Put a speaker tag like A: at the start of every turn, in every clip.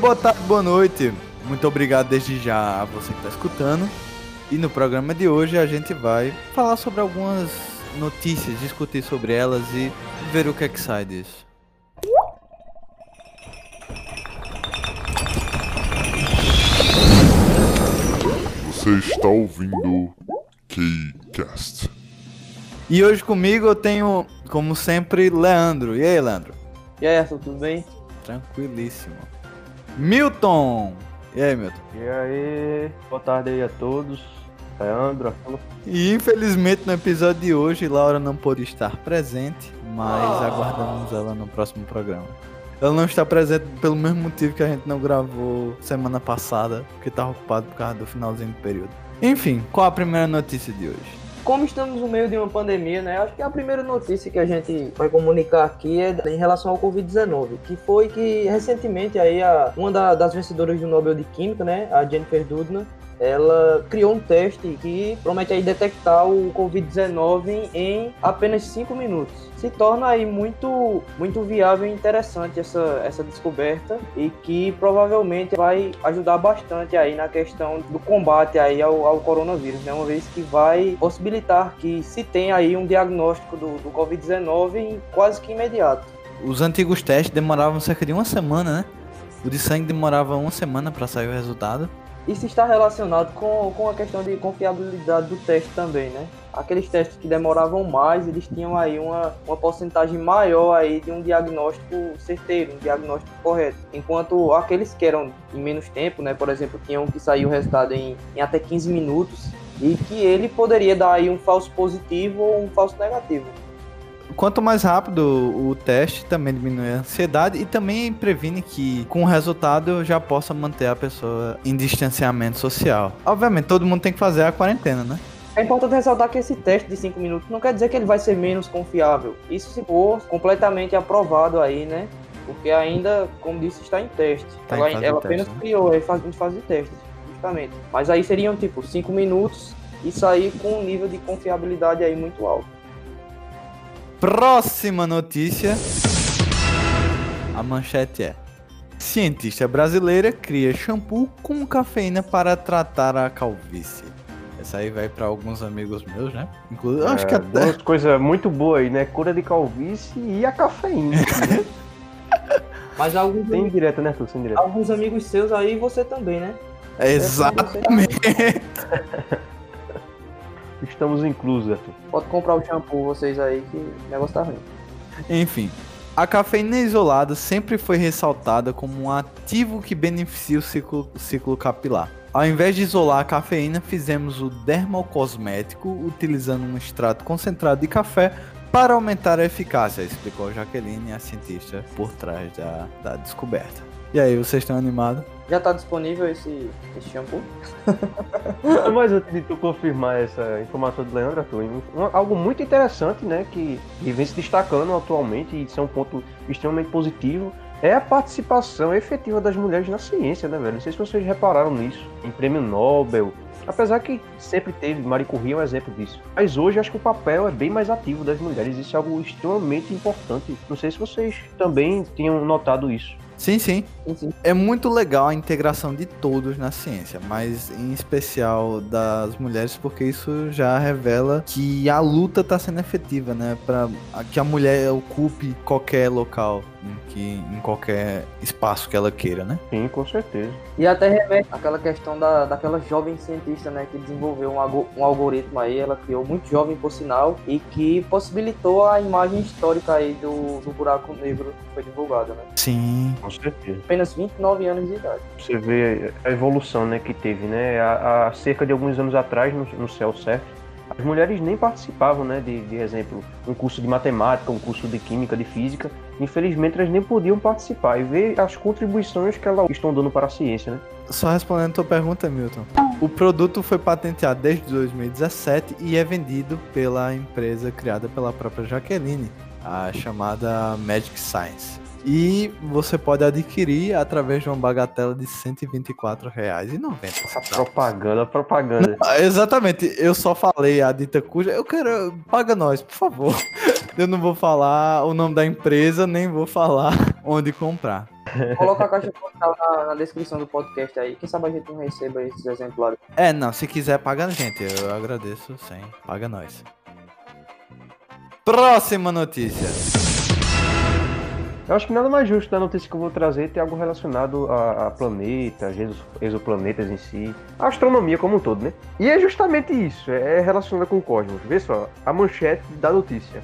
A: boa tarde, boa noite. Muito obrigado desde já a você que está escutando. E no programa de hoje a gente vai falar sobre algumas notícias, discutir sobre elas e ver o que é que sai disso.
B: Você está ouvindo Kcast.
A: E hoje comigo eu tenho, como sempre, Leandro. E aí, Leandro?
C: E aí, Arthur, tudo bem?
A: Tranquilíssimo. Milton! E aí, Milton?
C: E aí, boa tarde aí a todos. Leandro.
A: E infelizmente no episódio de hoje, Laura não pôde estar presente, mas aguardamos ela no próximo programa. Ela não está presente pelo mesmo motivo que a gente não gravou semana passada, porque estava ocupado por causa do finalzinho do período. Enfim, qual a primeira notícia de hoje?
C: Como estamos no meio de uma pandemia, né? Acho que a primeira notícia que a gente vai comunicar aqui é em relação ao Covid-19, que foi que recentemente aí a, uma da- das vencedoras do Nobel de Química, né, a Jennifer Doudna, ela criou um teste que promete aí detectar o Covid-19 em apenas 5 minutos. Se torna aí muito, muito viável e interessante essa, essa descoberta e que provavelmente vai ajudar bastante aí na questão do combate aí ao, ao coronavírus, né? Uma vez que vai possibilitar que se tenha aí um diagnóstico do, do Covid-19 em quase que imediato.
A: Os antigos testes demoravam cerca de uma semana, né? O de sangue demorava uma semana para sair o resultado.
C: Isso está relacionado com, com a questão de confiabilidade do teste também, né? Aqueles testes que demoravam mais, eles tinham aí uma, uma porcentagem maior aí de um diagnóstico certeiro, um diagnóstico correto. Enquanto aqueles que eram em menos tempo, né? Por exemplo, tinham que sair o resultado em, em até 15 minutos e que ele poderia dar aí um falso positivo ou um falso negativo.
A: Quanto mais rápido o teste, também diminui a ansiedade e também previne que, com o resultado, já possa manter a pessoa em distanciamento social. Obviamente, todo mundo tem que fazer a quarentena, né?
C: É importante ressaltar que esse teste de 5 minutos não quer dizer que ele vai ser menos confiável. Isso se for completamente aprovado aí, né? Porque ainda, como disse, está em teste.
A: Tá em
C: ela
A: de
C: ela apenas
A: né?
C: criou faz, em fase de teste, justamente. Mas aí seriam tipo 5 minutos e sair com um nível de confiabilidade aí muito alto.
A: Próxima notícia. A manchete é: Cientista brasileira cria shampoo com cafeína para tratar a calvície. Essa aí vai para alguns amigos meus, né? Inclusive, acho que
D: É,
A: até.
D: Duas coisas muito boas aí, né? Cura de calvície e a cafeína. né?
C: Mas alguns,
D: Sem direto, né? Sem direto.
C: alguns amigos seus aí você também, né?
A: Exatamente.
D: Estamos inclusos, Arthur.
C: Pode comprar o shampoo vocês aí que o negócio tá ruim.
A: Enfim, a cafeína isolada sempre foi ressaltada como um ativo que beneficia o ciclo, ciclo capilar. Ao invés de isolar a cafeína, fizemos o dermocosmético utilizando um extrato concentrado de café para aumentar a eficácia, explicou Jaqueline, a cientista por trás da, da descoberta. E aí, vocês estão animados?
C: Já tá disponível esse, esse shampoo?
D: Mas antes de tu confirmar essa informação do Leandro, Arthur, um- algo muito interessante, né, que, que vem se destacando atualmente e isso é um ponto extremamente positivo, é a participação efetiva das mulheres na ciência, né, velho? Não sei se vocês repararam nisso. Em prêmio Nobel, apesar que sempre teve, Marie Curie é um exemplo disso. Mas hoje acho que o papel é bem mais ativo das mulheres, isso é algo extremamente importante. Não sei se vocês também tinham notado isso.
A: Sim, sim.
C: Sim, sim.
A: É muito legal a integração de todos na ciência, mas em especial das mulheres, porque isso já revela que a luta está sendo efetiva, né? Para que a mulher ocupe qualquer local, em, que, em qualquer espaço que ela queira, né?
D: Sim, com certeza.
C: E até remete àquela questão da, daquela jovem cientista, né, que desenvolveu um, algo- um algoritmo aí, ela criou muito jovem por sinal, e que possibilitou a imagem histórica aí do, do buraco negro que foi divulgada, né?
A: Sim.
D: Com certeza.
C: Apenas 29 anos de idade.
D: Você vê a evolução né, que teve, né? Há, há cerca de alguns anos atrás, no, no CELCEF, as mulheres nem participavam, né? De, de exemplo, um curso de matemática, um curso de química, de física. Infelizmente, elas nem podiam participar. E ver as contribuições que elas estão dando para a ciência, né?
A: Só respondendo a tua pergunta, Milton. O produto foi patenteado desde 2017 e é vendido pela empresa criada pela própria Jaqueline, a chamada Magic Science. E você pode adquirir através de uma bagatela de R$ 124,90.
D: Essa propaganda, propaganda.
A: Ah, Exatamente, eu só falei a dita cuja. Eu quero. Paga nós, por favor. Eu não vou falar o nome da empresa, nem vou falar onde comprar.
C: Coloca a caixa postal na, na descrição do podcast aí. Quem sabe a gente não receba esses exemplares.
A: É, não, se quiser, paga a gente. Eu agradeço, sim. Paga nós. Próxima notícia.
D: Eu acho que nada mais justo da notícia que eu vou trazer ter algo relacionado a, a planetas, exo- exoplanetas em si, a astronomia como um todo, né? E é justamente isso, é relacionado com o cosmos. Vê só, a manchete da notícia.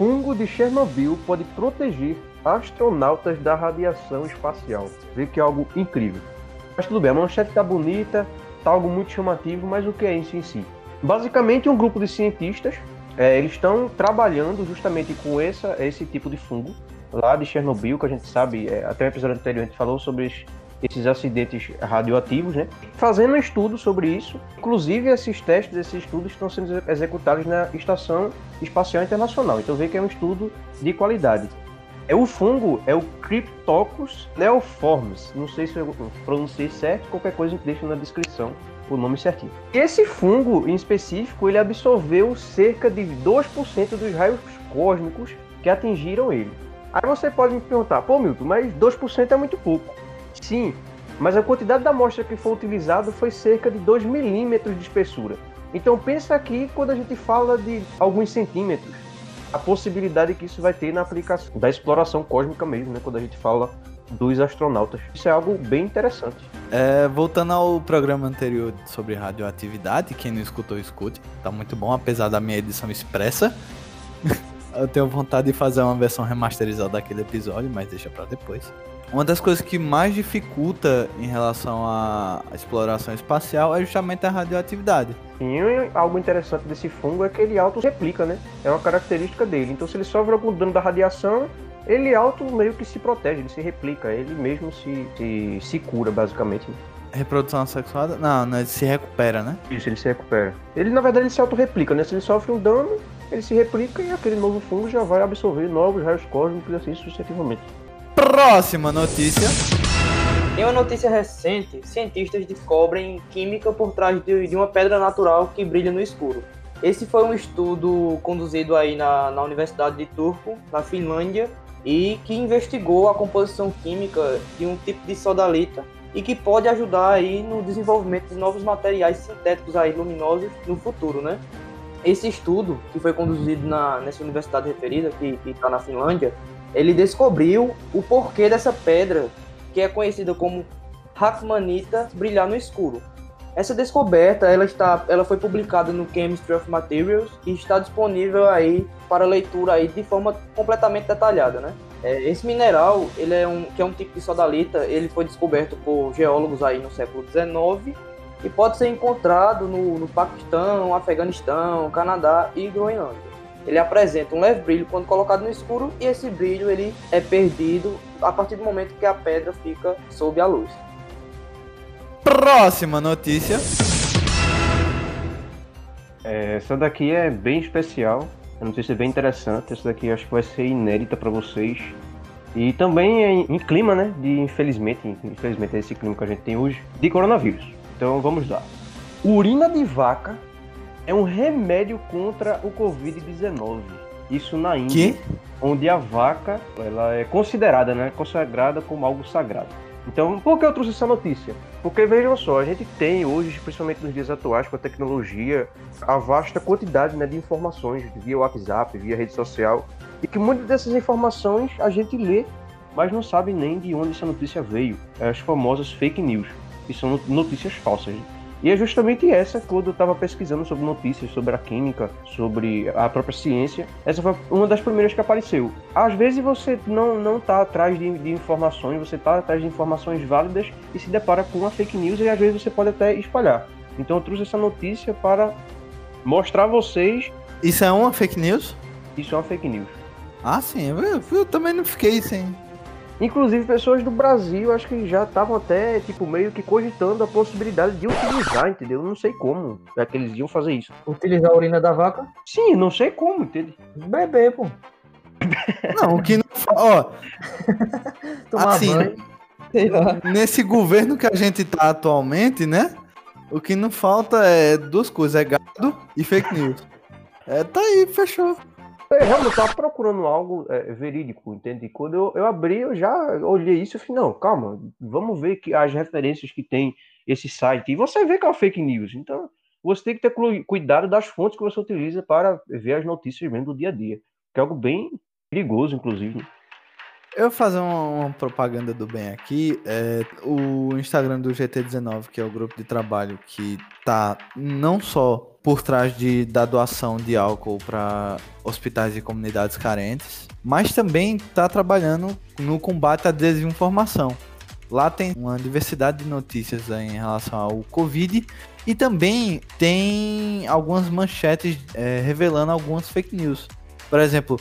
D: Fungo de Chernobyl pode proteger astronautas da radiação espacial. Vê que é algo incrível. Mas tudo bem, a manchete tá bonita, tá algo muito chamativo, mas o que é isso em si? Basicamente, um grupo de cientistas, é, eles estão trabalhando justamente com essa, esse tipo de fungo, lá de Chernobyl, que a gente sabe, é, até o episódio anterior a gente falou sobre esses acidentes radioativos, né? Fazendo um estudo sobre isso. Inclusive, esses testes, esses estudos estão sendo exe- executados na Estação Espacial Internacional. Então, vê que é um estudo de qualidade. É o fungo, é o Cryptococcus neoformis. Não sei se eu pronunciei certo, qualquer coisa deixa na descrição o nome certinho. Esse fungo, em específico, ele absorveu cerca de 2% dos raios cósmicos que atingiram ele. Aí você pode me perguntar, pô Milton, mas 2% é muito pouco. Sim, mas a quantidade da amostra que foi utilizada foi cerca de 2 milímetros de espessura. Então pensa aqui quando a gente fala de alguns centímetros, a possibilidade que isso vai ter na aplicação da exploração cósmica mesmo, né? Quando a gente fala dos astronautas. Isso é algo bem interessante.
A: É, voltando ao programa anterior sobre radioatividade, quem não escutou, escute. Tá muito bom, apesar da minha edição expressa. Eu tenho vontade de fazer uma versão remasterizada daquele episódio, mas deixa pra depois. Uma das coisas que mais dificulta em relação à exploração espacial é justamente a radioatividade.
D: E algo interessante desse fungo é que ele auto-replica, né? É uma característica dele. Então, se ele sofre algum dano da radiação, ele auto meio que se protege, ele se replica, ele mesmo se, se, se cura, basicamente.
A: Reprodução assexuada? Não, não, ele se recupera, né?
D: Isso, ele se recupera. Ele, na verdade, ele se auto-replica, né? Se ele sofre um dano, ele se replica e aquele novo fungo já vai absorver novos raios cósmicos e assim sucessivamente.
A: Próxima notícia.
C: Em uma notícia recente, cientistas descobrem química por trás de, de uma pedra natural que brilha no escuro. Esse foi um estudo conduzido aí na, na Universidade de Turku, na Finlândia, e que investigou a composição química de um tipo de sodalita e que pode ajudar aí no desenvolvimento de novos materiais sintéticos aí luminosos no futuro, né? Esse estudo, que foi conduzido na, nessa universidade referida, que está na Finlândia, ele descobriu o porquê dessa pedra, que é conhecida como Rachmanita, brilhar no escuro. Essa descoberta, ela, está, ela foi publicada no Chemistry of Materials e está disponível aí para leitura aí de forma completamente detalhada, né? É, esse mineral, ele é um, que é um tipo de sodalita, ele foi descoberto por geólogos aí no século XIX e pode ser encontrado no, no Paquistão, Afeganistão, Canadá e Groenlândia. Ele apresenta um leve brilho quando colocado no escuro e esse brilho ele é perdido a partir do momento que a pedra fica sob a luz.
A: Próxima notícia.
D: É, essa daqui é bem especial, a notícia é bem interessante. Essa daqui acho que vai ser inédita para vocês. E também é em, em clima, né? De infelizmente, infelizmente é esse clima que a gente tem hoje, de coronavírus. Então vamos lá. Urina de vaca é um remédio contra o Covid-19. Isso na Índia,
A: Que?
D: onde a vaca ela é considerada, né? Consagrada como algo sagrado. Então, por que eu trouxe essa notícia? Porque vejam só, a gente tem hoje, principalmente nos dias atuais, com a tecnologia, a vasta quantidade né, de informações via WhatsApp, via rede social, e que muitas dessas informações a gente lê, mas não sabe nem de onde essa notícia veio. As famosas fake news, que são notícias falsas. E é justamente essa, quando eu estava pesquisando sobre notícias, sobre a química, sobre a própria ciência, essa foi uma das primeiras que apareceu. Às vezes você não, não tá atrás de, de informações, você tá atrás de informações válidas e se depara com uma fake news e às vezes você pode até espalhar. Então eu trouxe essa notícia para mostrar a vocês
A: Isso é uma fake news?
D: isso é uma fake news.
A: Ah, sim. Eu, eu também não fiquei sem.
D: Inclusive, pessoas do Brasil acho que já estavam até, tipo, meio que cogitando a possibilidade de utilizar, entendeu? Não sei como é que eles iam fazer isso.
C: Utilizar a urina da vaca?
D: Sim, não sei como, entende?
C: Beber, pô.
A: Não, o que não. Ó,
C: Tomar
A: Assim,
C: banho. Sei lá.
A: nesse governo que a gente tá atualmente, né? O que não falta é duas coisas: é gado e fake news. É, tá aí, fechou.
D: Eu realmente tava procurando algo é, verídico, entende? Quando eu, eu abri, eu já olhei isso e falei, não, calma, vamos ver que as referências que tem esse site. E você vê que é uma fake news. Então, você tem que ter cuidado das fontes
A: Eu vou fazer uma, uma, propaganda do bem aqui. É, o Instagram do GT19, que é o grupo de trabalho que tá não só por trás de, da doação de álcool para hospitais e comunidades carentes, mas também está trabalhando no combate à desinformação. Lá tem uma diversidade de notícias em relação ao Covid e também tem algumas manchetes é, revelando algumas fake news. Por exemplo,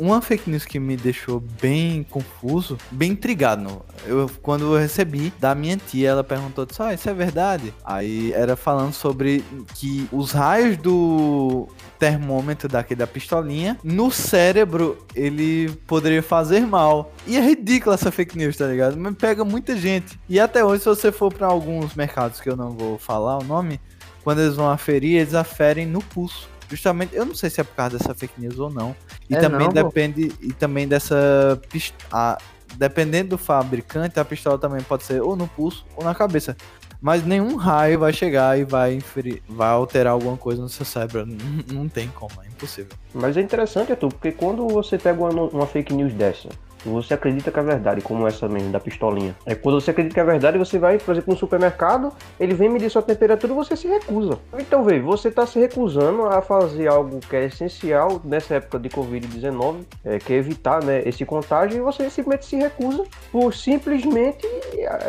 A: uma fake news que me deixou bem confuso, bem intrigado. Eu, quando eu recebi da minha tia, ela perguntou: ah, isso é verdade? Aí era falando sobre que os raios do termômetro daqui da pistolinha no cérebro ele poderia fazer mal. E é ridícula essa fake news, tá ligado? Mas pega muita gente. E até hoje, se você for para alguns mercados que eu não vou falar o nome, quando eles vão aferir, eles aferem no pulso. Justamente, eu não sei se é por causa dessa fake news ou não. E é também não, depende e também dessa a, dependendo do fabricante, a pistola também pode ser ou no pulso ou na cabeça. Mas nenhum raio vai chegar e vai inferir, vai alterar alguma coisa no seu cérebro. Não, não tem como, é impossível.
D: Mas é interessante, Arthur, porque quando você pega uma, uma fake news dessa você acredita que é verdade, como essa mesmo, da pistolinha. É quando você acredita que é verdade, você vai, por exemplo, no supermercado, ele vem medir sua temperatura e você se recusa. Então, vê, você está se recusando a fazer algo que é essencial nessa época de Covid-19, é, que é evitar né, esse contágio, e você simplesmente se recusa por simplesmente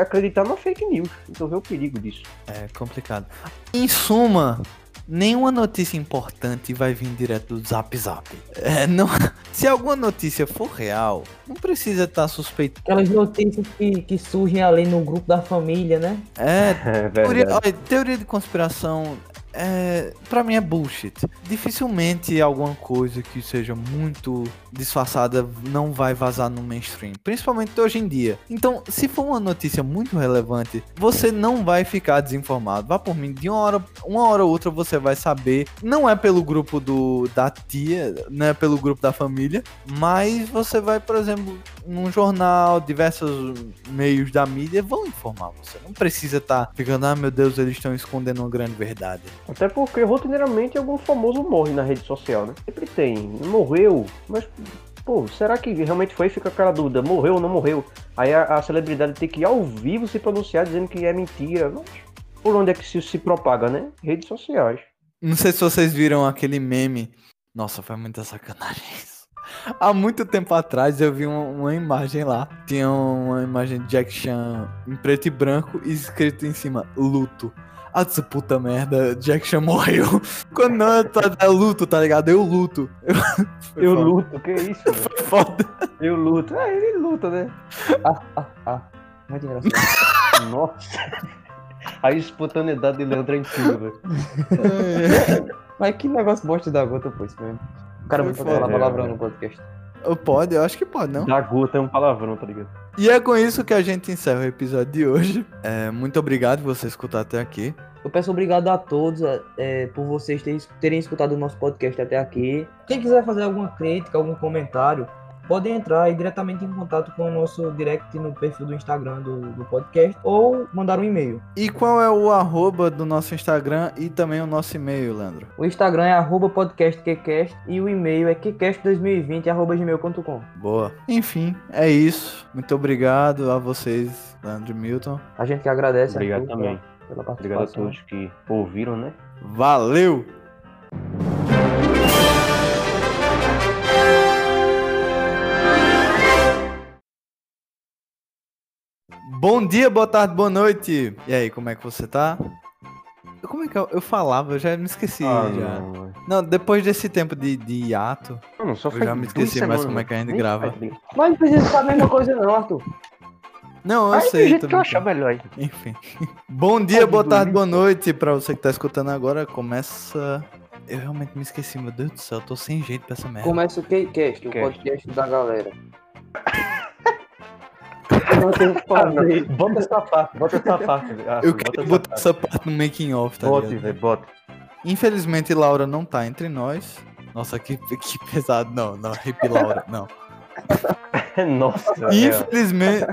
D: acreditar na fake news. Então, vê o perigo disso.
A: É complicado. Em suma, nenhuma notícia importante vai vir direto do Zap Zap. É, não, se alguma notícia for real, não precisa estar tá suspeito.
C: Aquelas notícias que, que surgem ali no grupo da família, né?
A: É, é teoria, olha, teoria de conspiração é, para mim é bullshit. Dificilmente alguma coisa que seja muito disfarçada não vai vazar no mainstream, principalmente hoje em dia. Então, se for uma notícia muito relevante, você não vai ficar desinformado. Vá por mim, de uma hora, uma hora ou outra você vai saber. Não é pelo grupo do da tia, não é pelo grupo da família, mas você vai, por exemplo, num jornal, diversos meios da mídia vão informar você. Não precisa estar tá ficando, ah, meu Deus, eles estão escondendo uma grande verdade.
D: Até porque rotineiramente algum famoso morre na rede social, né? Sempre tem. Morreu, mas pô, será que realmente foi? Fica aquela dúvida, morreu ou não morreu? Aí a, a, celebridade tem que ir ao vivo se pronunciar dizendo que é mentira. Mas por onde é que isso se propaga, né? Redes sociais.
A: Não sei se vocês viram aquele meme. Nossa, foi muita sacanagem isso. Há muito tempo atrás eu vi uma, uma, imagem lá. Tinha uma imagem de Jack Chan em preto e branco e escrito em cima, luto. Ah, essa puta merda, Jack Chan morreu. Quando não, é, é luto, tá ligado? Eu luto.
D: Eu, eu luto, que isso?
A: Foi foda.
D: Eu luto. É, ele luta, né?
C: Ah, ah, ah. Muito engraçado.
D: Nossa. A espontaneidade de Leandro é incrível, velho.
C: Mas que negócio bosta da gota, pô, isso mesmo. O cara vai falar palavrão no podcast.
A: Pode, eu acho que pode, não?
D: Da gota é um palavrão, tá ligado?
A: E é com isso que a gente encerra o episódio de hoje. É, muito obrigado por você escutar até aqui.
C: Eu peço obrigado a todos é, por vocês terem, terem escutado o nosso podcast até aqui. Quem quiser fazer alguma crítica, algum comentário, podem entrar e diretamente em contato com o nosso direct no perfil do Instagram do, do podcast ou mandar um e-mail.
A: E qual é o arroba do nosso Instagram e também o nosso e-mail, Leandro?
C: O Instagram é arroba podcastqcast e o e-mail é qcast2020 arroba gmail.com.
A: Boa. Enfim, é isso. Muito obrigado a vocês, Leandro e Milton.
C: A gente que agradece.
D: Obrigado também. Pela participação. Obrigado a todos que ouviram, né?
A: Valeu! Bom dia, boa tarde, boa noite. E aí, como é que você tá? Como é que eu, eu falava? Eu já me esqueci. Ah, já. Não. não. depois desse tempo de, de hiato,
D: não, eu
A: já me esqueci mais como é que a gente grava.
C: Mas não precisa saber a mesma coisa não, Arthur.
A: Não, eu aí sei.
C: Jeito que eu achar melhor aí.
A: Enfim. Bom dia, boa tarde, boa noite pra você que tá escutando agora. Começa... Eu realmente me esqueci, meu Deus do céu, eu tô sem jeito pra essa merda.
C: Começa o K-Cast, o podcast da galera.
D: Bota essa parte, bota essa parte. Ah,
A: eu queria botar essa parte no making off, tá
D: bota, ligado? Bota.
A: Infelizmente, Laura não tá entre nós. Nossa, que, que pesado. Não, não, Hip Laura, não.
D: Nossa, é.
A: Infelizmente,